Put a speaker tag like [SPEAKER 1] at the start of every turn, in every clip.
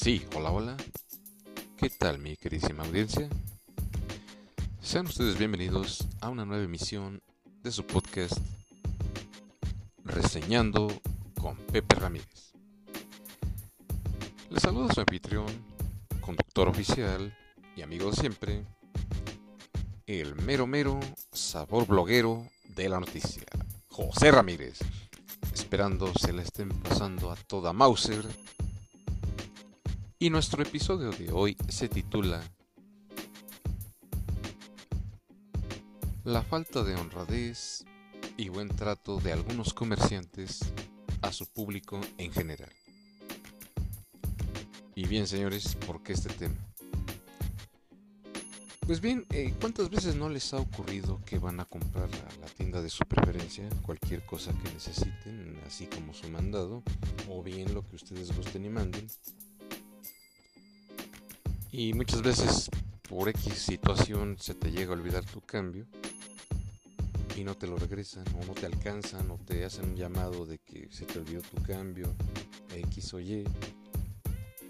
[SPEAKER 1] Sí, hola, hola. ¿Qué tal mi queridísima audiencia? Sean ustedes bienvenidos a una nueva emisión de su podcast Reseñando con Pepe Ramírez. Les saluda su anfitrión, conductor oficial y amigo de siempre, el mero mero sabor bloguero de la noticia, José Ramírez. Esperando se la estén pasando a toda Mauser y nuestro episodio de hoy se titula La falta de honradez y buen trato de algunos comerciantes a su público en general. Y bien, señores, ¿por qué este tema? Pues bien, eh, ¿cuántas veces no les ha ocurrido que van a comprar a la tienda de su preferencia cualquier cosa que necesiten, así como su mandado, o bien lo que ustedes gusten y manden? Y muchas veces por X situación se te llega a olvidar tu cambio y no te lo regresan o no te alcanzan o te hacen un llamado de que se te olvidó tu cambio X o Y.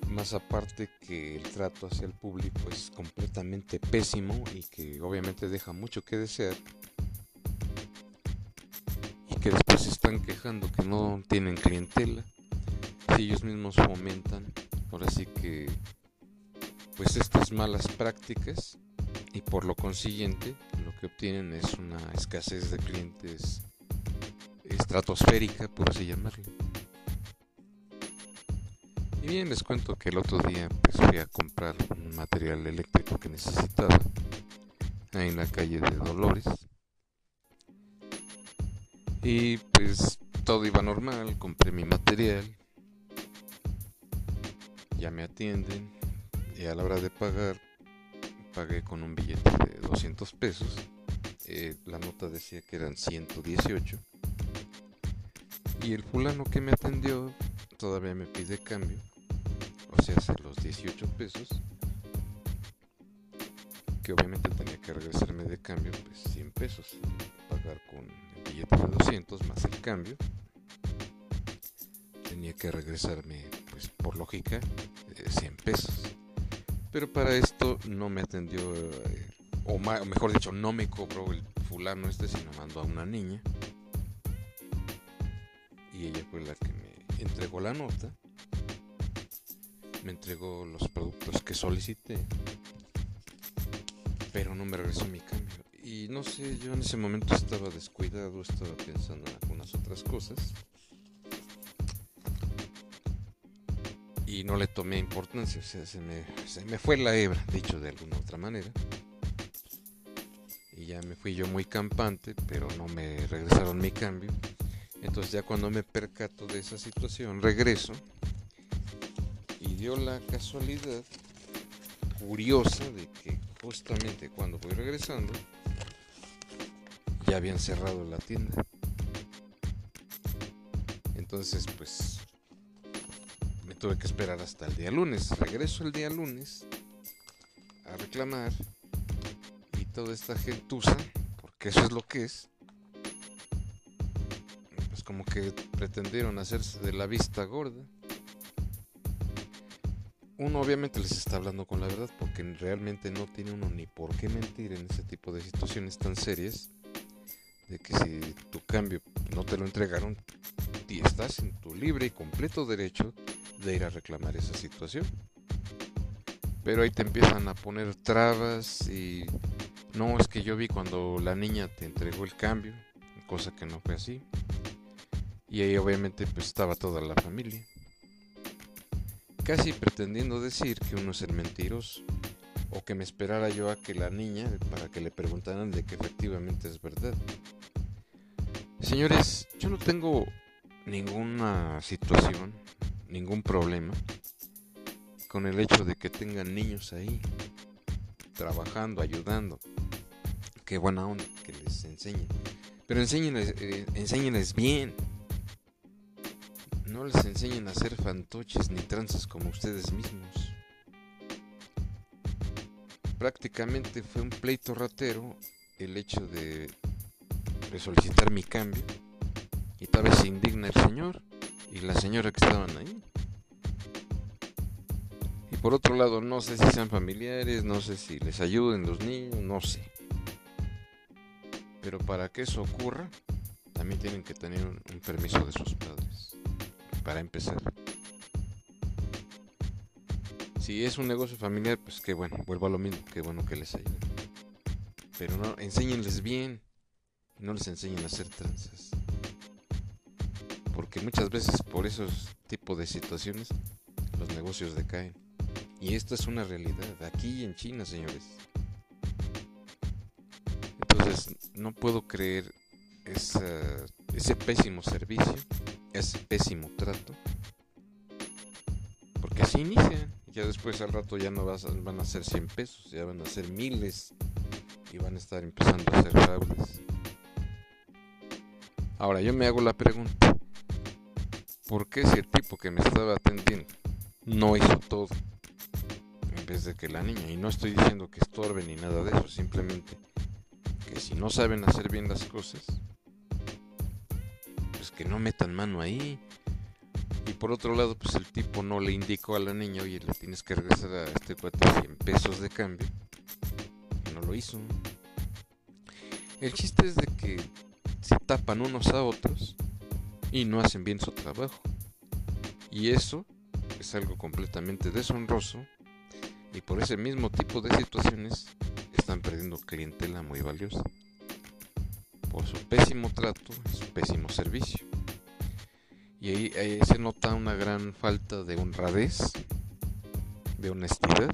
[SPEAKER 1] Más aparte que el trato hacia el público es completamente pésimo y que obviamente deja mucho que desear. Y que después se están quejando que no tienen clientela. Si ellos mismos fomentan, ahora sí que pues estas malas prácticas y por lo consiguiente lo que obtienen es una escasez de clientes estratosférica, por así llamarlo. Y bien, les cuento que el otro día pues, fui a comprar un material eléctrico que necesitaba ahí en la calle de Dolores. Y pues todo iba normal, compré mi material, ya me atienden, y a la hora de pagar pagué con un billete de 200 pesos. Eh, la nota decía que eran 118. Y el fulano que me atendió todavía me pide cambio. O sea, hace los 18 pesos. Que obviamente tenía que regresarme de cambio, pues 100 pesos. Pagar con el billete de 200 más el cambio. Tenía que regresarme, pues por lógica, 100 pesos. Pero para esto no me atendió, eh, o, mejor dicho, no me cobró el fulano este, sino mandó a una niña. Y ella fue la que me entregó la nota. Me entregó los productos que solicité. Pero no me regresó mi cambio. Y no sé, yo en ese momento estaba descuidado, estaba pensando en algunas otras cosas. Y no le tomé importancia, o sea, se me, se me fue la hebra, dicho de alguna otra manera. Y ya me fui yo muy campante, pero no me regresaron mi cambio. Entonces ya cuando me percato de esa situación, regreso y dio la casualidad curiosa de que justamente cuando voy regresando ya habían cerrado la tienda. Entonces pues tuve que esperar hasta el día lunes. Regreso el día lunes a reclamar y toda esta gentuza, porque eso es lo que es, pues como que pretendieron hacerse de la vista gorda. Uno obviamente les está hablando con la verdad porque realmente no tiene uno ni por qué mentir en ese tipo de situaciones tan serias de que si tu cambio no te lo entregaron, y estás en tu libre y completo derecho de ir a reclamar esa situación. Pero ahí te empiezan a poner trabas y no es que yo vi cuando la niña te entregó el cambio, cosa que no fue así. Y ahí obviamente pues estaba toda la familia. Casi pretendiendo decir que uno es el mentiroso o que me esperara yo a que la niña para que le preguntaran de que efectivamente es verdad. Señores, yo no tengo ninguna situación ningún problema con el hecho de que tengan niños ahí trabajando, ayudando. Qué buena onda que les enseñen. Pero enséñenles, eh, enséñenles bien. No les enseñen a hacer fantoches ni tranzas como ustedes mismos. Prácticamente fue un pleito ratero el hecho de, de solicitar mi cambio. Y tal vez se indigna el señor y la señora que estaban ahí. Y por otro lado, no sé si sean familiares, no sé si les ayuden los niños, no sé. Pero para que eso ocurra, también tienen que tener un, permiso de sus padres. Para empezar. Si es un negocio familiar, pues qué bueno, vuelvo a lo mismo, qué bueno que les ayuden. Pero no, enséñenles bien. No les enseñen a hacer tranzas. Porque muchas veces por esos tipos de situaciones los negocios decaen. Y esto es una realidad, aquí en China, señores. Entonces, no puedo creer ese pésimo servicio, ese pésimo trato. Porque así inician. Ya después al rato ya no van a ser 100 pesos, ya van a ser miles. Y van a estar empezando a hacer fraudes. Ahora yo me hago la pregunta. ¿Por qué si el tipo que me estaba atendiendo no hizo todo? En vez de que la niña. Y no estoy diciendo que estorbe ni nada de eso. Simplemente que si no saben hacer bien las cosas, que no metan mano ahí. Y por otro lado, pues el tipo no le indicó a la niña, oye, le tienes que regresar a este cuate 100 pesos de cambio. No lo hizo. El chiste es de que se tapan unos a otros y no hacen bien su trabajo. Y eso es algo completamente deshonroso y por ese mismo tipo de situaciones están perdiendo clientela muy valiosa por su pésimo trato su pésimo servicio. Y ahí, se nota una gran falta de honradez, de honestidad.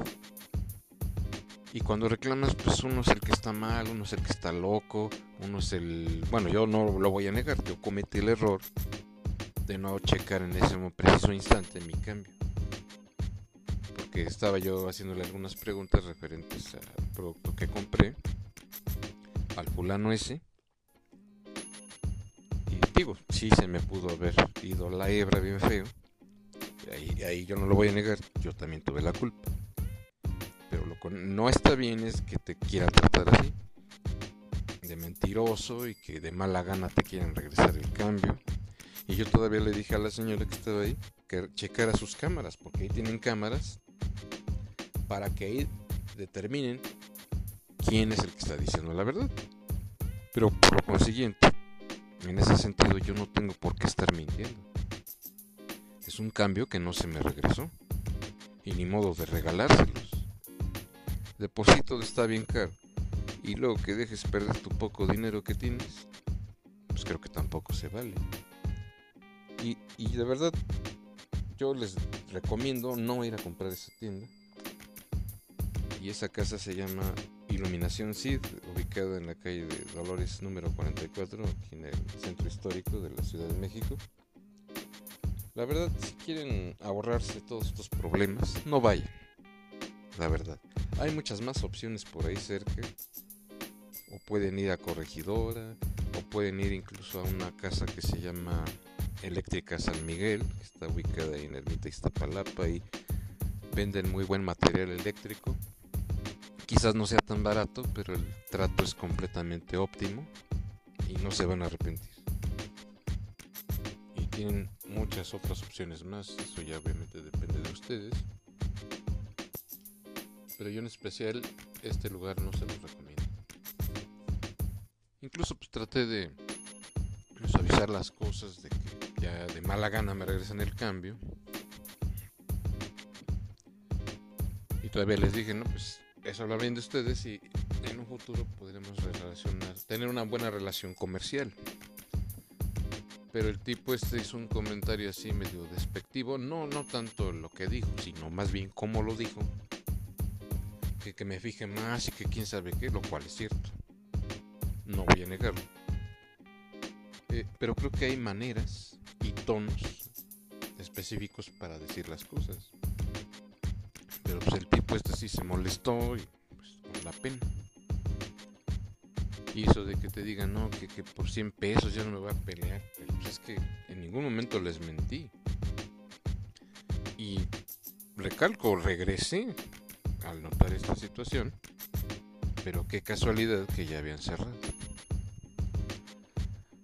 [SPEAKER 1] Y cuando reclamas, pues uno es el que está mal, uno es el que está loco, uno es el... Bueno, yo no lo voy a negar, yo cometí el error de no checar en ese preciso instante mi cambio. Porque estaba yo haciéndole algunas preguntas referentes al producto que compré, al fulano ese, si sí se me pudo haber ido la hebra bien feo. Ahí, ahí yo no lo voy a negar, yo también tuve la culpa. No está bien es que te quieran tratar así, de mentiroso y que de mala gana te quieran regresar el cambio. Y yo todavía le dije a la señora que estaba ahí que checara sus cámaras, porque ahí tienen cámaras para que ahí determinen quién es el que está diciendo la verdad. Pero por lo consiguiente, en ese sentido yo no tengo por qué estar mintiendo. Es un cambio que no se me regresó. Y ni modo de regalárselos. Deposito está bien caro. Y luego que dejes perder tu poco dinero que tienes, pues creo que tampoco se vale. Y, y de verdad, yo les recomiendo no ir a comprar esa tienda. Y esa casa se llama Iluminación CID, ubicada en la calle de Dolores número 44, aquí en el centro histórico de la Ciudad de México. La verdad, si quieren ahorrarse todos estos problemas, no vayan. La verdad. Hay muchas más opciones por ahí cerca. O pueden ir a Corregidora, o pueden ir incluso a una casa que se llama Eléctrica San Miguel, que está ubicada en Ermita Iztapalapa y venden muy buen material eléctrico Quizás no sea tan barato, pero el trato es completamente óptimo y no se van a arrepentir. Y tienen muchas otras opciones más, eso ya obviamente depende de ustedes. Pero yo en especial este lugar no se los recomiendo. Incluso pues traté de suavizar las cosas, de que ya de mala gana me regresan el cambio. Y todavía les dije, no, pues eso habla bien de ustedes y en un futuro podremos relacionar, tener una buena relación comercial. Pero el tipo este hizo un comentario así medio despectivo, no, no tanto lo que dijo, sino más bien cómo lo dijo. Que, me fije más y que quién sabe qué, lo cual es cierto. No voy a negarlo. Eh, pero creo que hay maneras y tonos específicos para decir las cosas. Pero pues el tipo este sí se molestó y pues con la pena. Y de que te digan, no, que, por 100 pesos ya no me voy a pelear. Pero pues es que en ningún momento les mentí. Y recalco, regresé al notar esta situación. Pero qué casualidad que ya habían cerrado.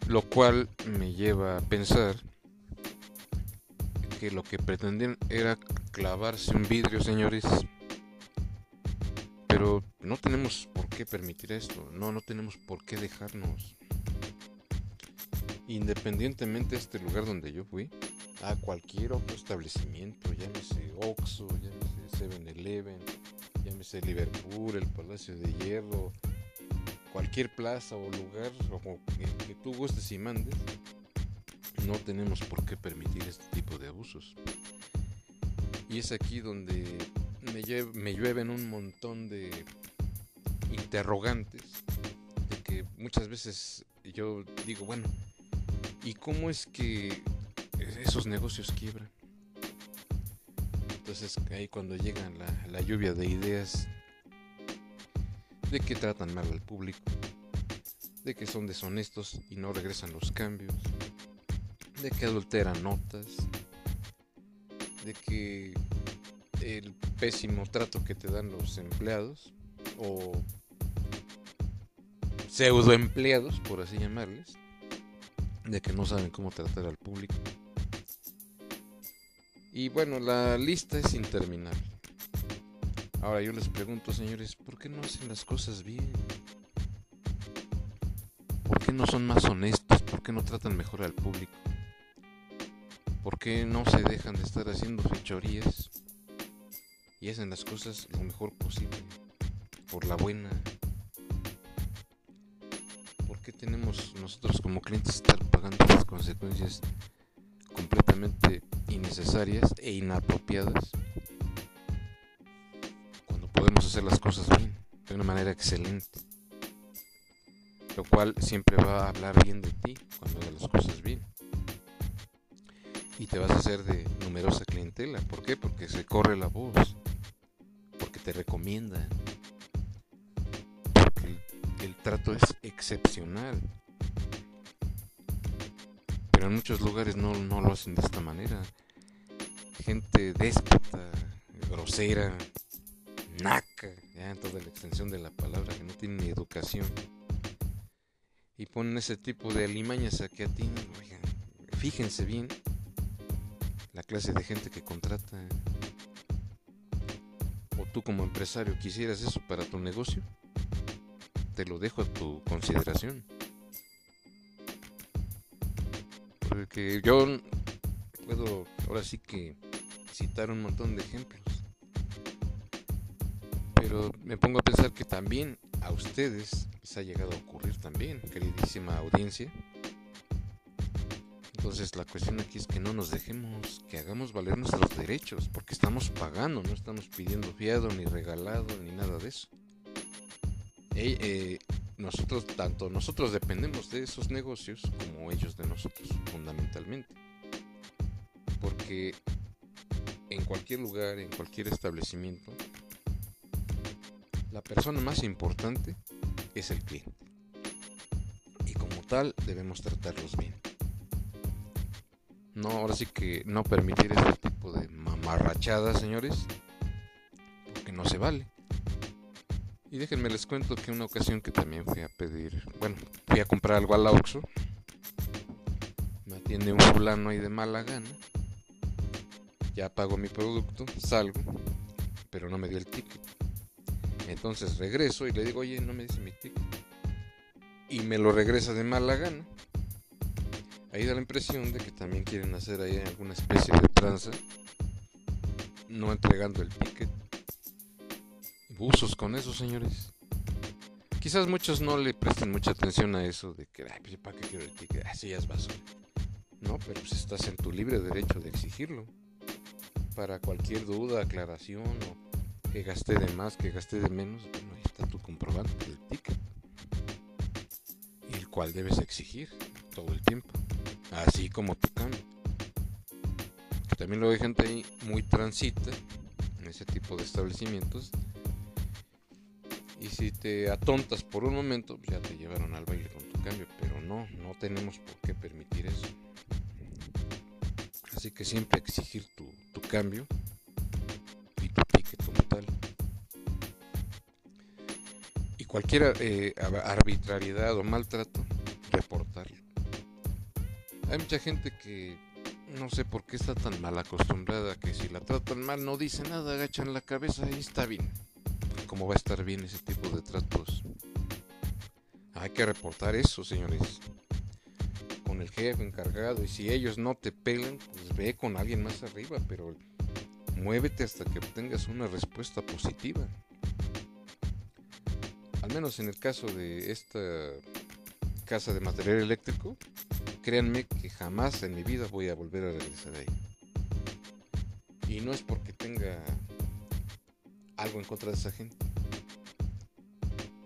[SPEAKER 1] Lo cual me lleva a pensar que lo que pretendían era clavarse un vidrio, señores. Pero no tenemos por qué permitir esto, no, no tenemos por qué dejarnos. Independientemente de este lugar donde yo fui, a cualquier otro establecimiento, llámese Oxxo, llámese 7-Eleven, llámese Liverpool, el Palacio de Hierro, cualquier plaza o lugar que, que tú gustes y mandes, no tenemos por qué permitir este tipo de abusos. Y es aquí donde me, llueven un montón de interrogantes, de que muchas veces yo digo, bueno, ¿y cómo es que esos negocios quiebran? Entonces ahí cuando llega la, la lluvia de ideas de que tratan mal al público, de que son deshonestos y no regresan los cambios, de que adulteran notas, de que el pésimo trato que te dan los empleados o pseudo empleados, por así llamarles, de que no saben cómo tratar al público. Y bueno, la lista es interminable. Ahora yo les pregunto, señores, ¿por qué no hacen las cosas bien? ¿Por qué no son más honestos? ¿Por qué no tratan mejor al público? ¿Por qué no se dejan de estar haciendo fechorías y hacen las cosas lo mejor posible? Por la buena. ¿Por qué tenemos nosotros como clientes estar pagando las consecuencias completamente innecesarias e inapropiadas cuando podemos hacer las cosas bien, de una manera excelente? Lo cual siempre va a hablar bien de ti cuando hagas las cosas bien y te vas a hacer de numerosa clientela. ¿Por qué? Porque se corre la voz, porque te recomiendan, porque el, trato es excepcional. Pero en muchos lugares no, no lo hacen de esta manera. Gente déspota, grosera, naca, ya en toda la extensión de la palabra, que no tiene ni educación. Y ponen ese tipo de alimañas a que a ti, oigan, fíjense bien la clase de gente que contrata. O tú como empresario quisieras eso para tu negocio, te lo dejo a tu consideración. Porque yo puedo ahora sí que citar un montón de ejemplos. Pero me pongo a pensar que también a ustedes les ha llegado a ocurrir también, queridísima audiencia entonces la cuestión aquí es que no nos dejemos, que hagamos valer nuestros derechos, porque estamos pagando, no estamos pidiendo fiado, ni regalado, ni nada de eso. Eh, nosotros, tanto nosotros dependemos de esos negocios como ellos de nosotros, fundamentalmente. Porque en cualquier lugar, en cualquier establecimiento, la persona más importante es el cliente. Y como tal debemos tratarlos bien. No, ahora sí que no permitir este tipo de mamarrachadas, señores, porque no se vale. Y déjenme les cuento que una ocasión que también fui a pedir, bueno, fui a comprar algo al Oxxo, me atiende un fulano ahí de mala gana, ya pago mi producto, salgo, pero no me dio el ticket. Entonces regreso y le digo, oye, no me dice mi ticket. Y me lo regresa de mala gana ahí da la impresión de que también quieren hacer ahí alguna especie de tranza, no entregando el ticket. Usos con eso, señores. Quizás muchos no le presten mucha atención a eso de que, ay, pues, ¿para qué quiero el ticket? Así ya es basura. No, pero pues estás en tu libre derecho de exigirlo. Para cualquier duda, aclaración o que gasté de más, que gasté de menos, bueno, ahí está tu comprobante del ticket. Y el cual debes exigir todo el tiempo así como tu cambio. También lo hay gente ahí muy transita en ese tipo de establecimientos. Y si te atontas por un momento, pues ya te llevaron al baile con tu cambio. Pero no, no tenemos por qué permitir eso. Así que siempre exigir tu, cambio y tu ticket como tal. Y cualquier eh, arbitrariedad o maltrato, reportarlo. Hay mucha gente que no sé por qué está tan mal acostumbrada que si la tratan mal no dice nada, agachan la cabeza y está bien. ¿Cómo va a estar bien ese tipo de tratos? Hay que reportar eso, señores. Con el jefe encargado y si ellos no te pelan, pues ve con alguien más arriba, pero muévete hasta que obtengas una respuesta positiva. Al menos en el caso de esta casa de material eléctrico, créanme que jamás en mi vida voy a volver a regresar ahí. Y no es porque tenga algo en contra de esa gente.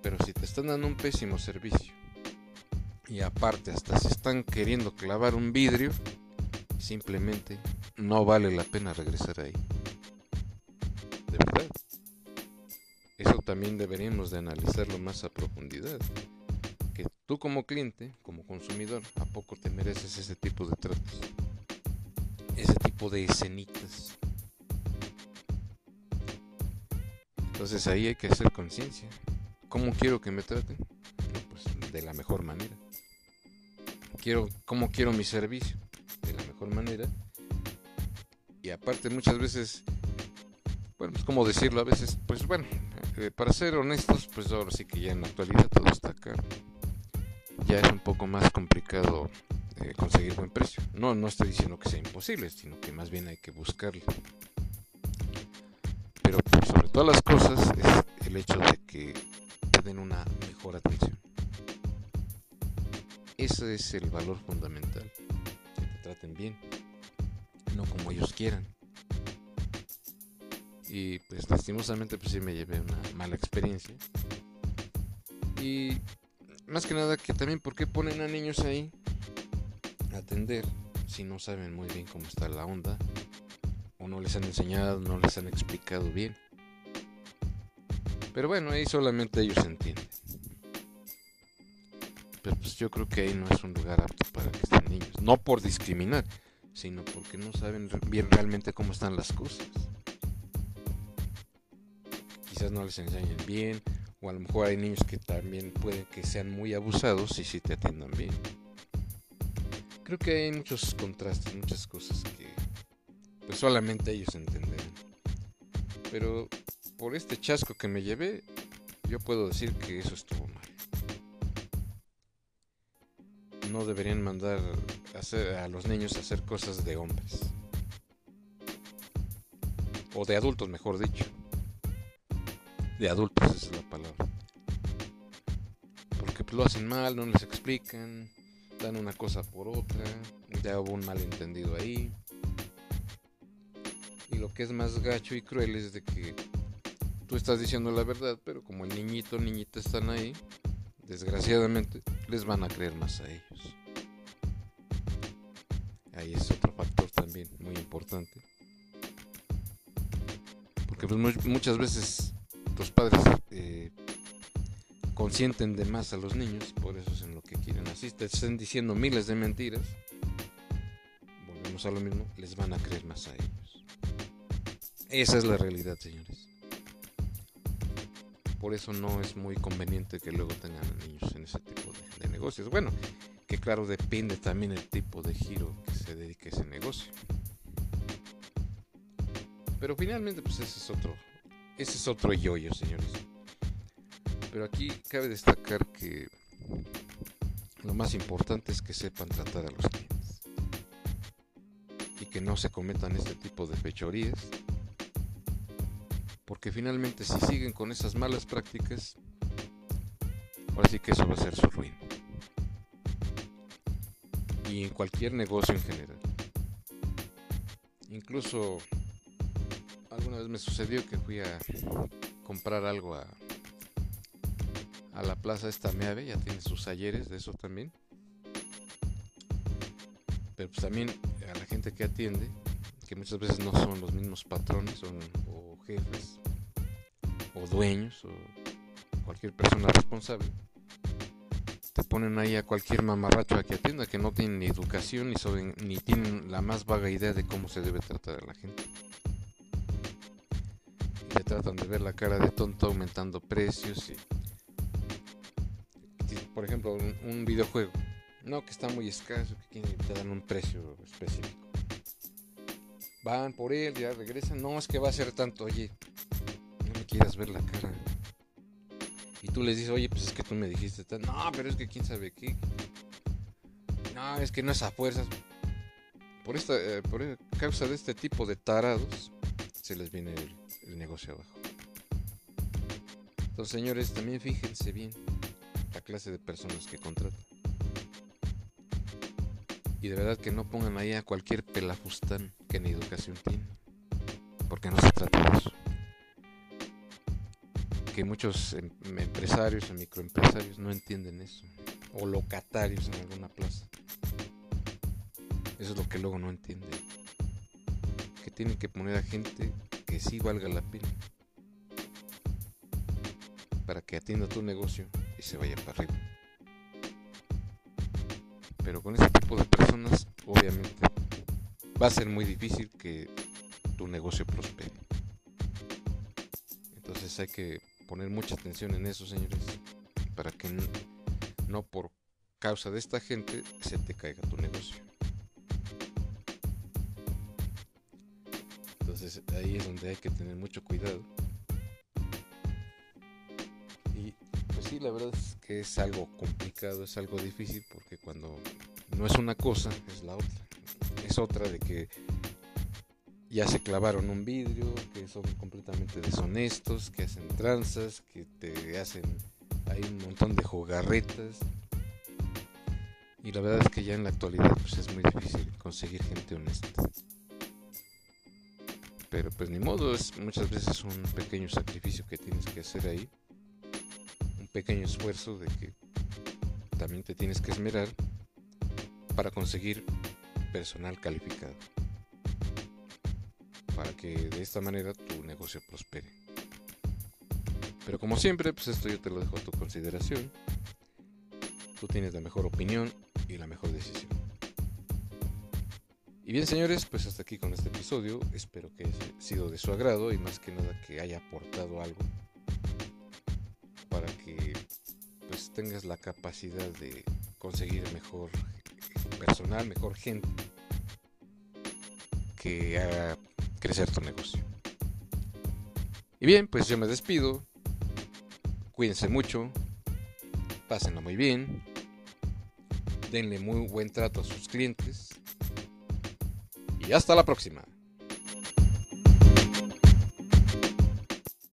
[SPEAKER 1] Pero si te están dando un pésimo servicio y aparte hasta se están queriendo clavar un vidrio, simplemente no vale la pena regresar ahí. De verdad. Eso también deberíamos de analizarlo más a profundidad que tú como cliente, como consumidor, ¿a poco te mereces ese tipo de tratos? Ese tipo de escenitas. Entonces ahí hay que hacer conciencia. ¿Cómo quiero que me traten? pues de la mejor manera. Quiero, ¿Cómo quiero mi servicio? De la mejor manera. Y aparte muchas veces, bueno, pues como decirlo, a veces, pues bueno, eh, para ser honestos, pues ahora sí que ya en la actualidad todo está caro ya es un poco más complicado eh, conseguir buen precio. No, no estoy diciendo que sea imposible, sino que más bien hay que buscarlo. Todas las cosas es el hecho de que te den una mejor atención. Ese es el valor fundamental. Que te traten bien, no como ellos quieran. Y pues lastimosamente pues sí me llevé una mala experiencia. Y más que nada que también por qué ponen a niños ahí a atender si no saben muy bien cómo está la onda o no les han enseñado, no les han explicado bien. Pero bueno, ahí solamente ellos entienden. Pero pues yo creo que ahí no es un lugar apto para que estén niños. No por discriminar, sino porque no saben bien realmente cómo están las cosas. Quizás no les enseñen bien, o a lo mejor hay niños que también pueden que sean muy abusados y si te atiendan bien. Creo que hay muchos contrastes, muchas cosas que pues solamente ellos entenderán. Pero por este chasco que me llevé, yo puedo decir que eso estuvo mal. No deberían mandar a, los niños a hacer cosas de hombres. O de adultos, mejor dicho de adultos, esa es la palabra. Porque lo hacen mal, no les explican, dan una cosa por otra, ya hubo un malentendido ahí. Y lo que es más gacho y cruel es de que estás diciendo la verdad, pero como el niñito niñita están ahí, desgraciadamente les van a creer más a ellos. Ahí es otro factor también muy importante. Porque pues muchas veces los padres eh, consienten de más a los niños, por eso es en lo que quieren. Así te estén diciendo miles de mentiras, volvemos a lo mismo, les van a creer más a ellos. Esa es la realidad, señores. Por eso no es muy conveniente que luego tengan niños en ese tipo de, negocios. Bueno, que claro depende también el tipo de giro que se dedique a ese negocio. Pero finalmente, pues ese es otro, ese es otro yoyo, señores. Pero aquí cabe destacar que lo más importante es que sepan tratar a los clientes. Y que no se cometan este tipo de fechorías. Porque finalmente si siguen con esas malas prácticas, ahora sí que eso va a ser su ruina. Y en cualquier negocio en general. Incluso alguna vez me sucedió que fui a comprar algo a, a la plaza esta Meave, ya tiene sus talleres de eso también. Pero pues también a la gente que atiende, que muchas veces no son los mismos patrones o jefes o dueños o cualquier persona responsable, te ponen ahí a cualquier mamarracho a que atienda que no tienen ni educación ni, ni tienen la más vaga idea de cómo se debe tratar a la gente tratan de ver la cara de tonto aumentando precios. Y, por ejemplo, un, videojuego, no que está muy escaso, que te dan un precio específico. Van por él, ya regresan, no, es que va a ser tanto, oye, no me quieras ver la cara. Y tú les dices, oye, pues es que tú me dijiste, no, pero es que quién sabe qué. No, es que no es a fuerzas. Por esta eh, por causa de este tipo de tarados, se les viene el negocio abajo. Entonces, señores, también fíjense bien la clase de personas que contratan. Y de verdad que no pongan ahí a cualquier pelafustán que ni educación tiene. Porque no se trata de eso. Que muchos em, empresarios o microempresarios no entienden eso. O locatarios en alguna plaza. Eso es lo que luego no entienden. Que tienen que poner a gente que sí valga la pena para que atienda tu negocio y se vaya para arriba. Pero con ese tipo de personas, obviamente, va a ser muy difícil que tu negocio prospere. Entonces hay que poner mucha atención en eso, señores, para que no por causa de esta gente se te caiga tu negocio. Entonces ahí es donde hay que tener mucho cuidado la verdad es que es algo complicado, es algo difícil porque cuando no es una cosa, es la otra. Es otra de que ya se clavaron un vidrio, que son completamente deshonestos, que hacen tranzas, que te hacen hay un montón de jugarretas. Y la verdad es que ya en la actualidad pues es muy difícil conseguir gente honesta. Pero pues ni modo, es muchas veces un pequeño sacrificio que tienes que hacer ahí pequeño esfuerzo de que también te tienes que esmerar para conseguir personal calificado. Para que de esta manera tu negocio prospere. Pero como siempre, pues esto yo te lo dejo a tu consideración. Tú tienes la mejor opinión y la mejor decisión. Y bien señores, pues hasta aquí con este episodio. Espero que haya sido de su agrado y más que nada que haya aportado algo para que pues tengas la capacidad de conseguir mejor personal, mejor gente que haga crecer tu negocio. Y bien, pues yo me despido. Cuídense mucho. Pásenlo muy bien. Denle muy buen trato a sus clientes. Y hasta la próxima.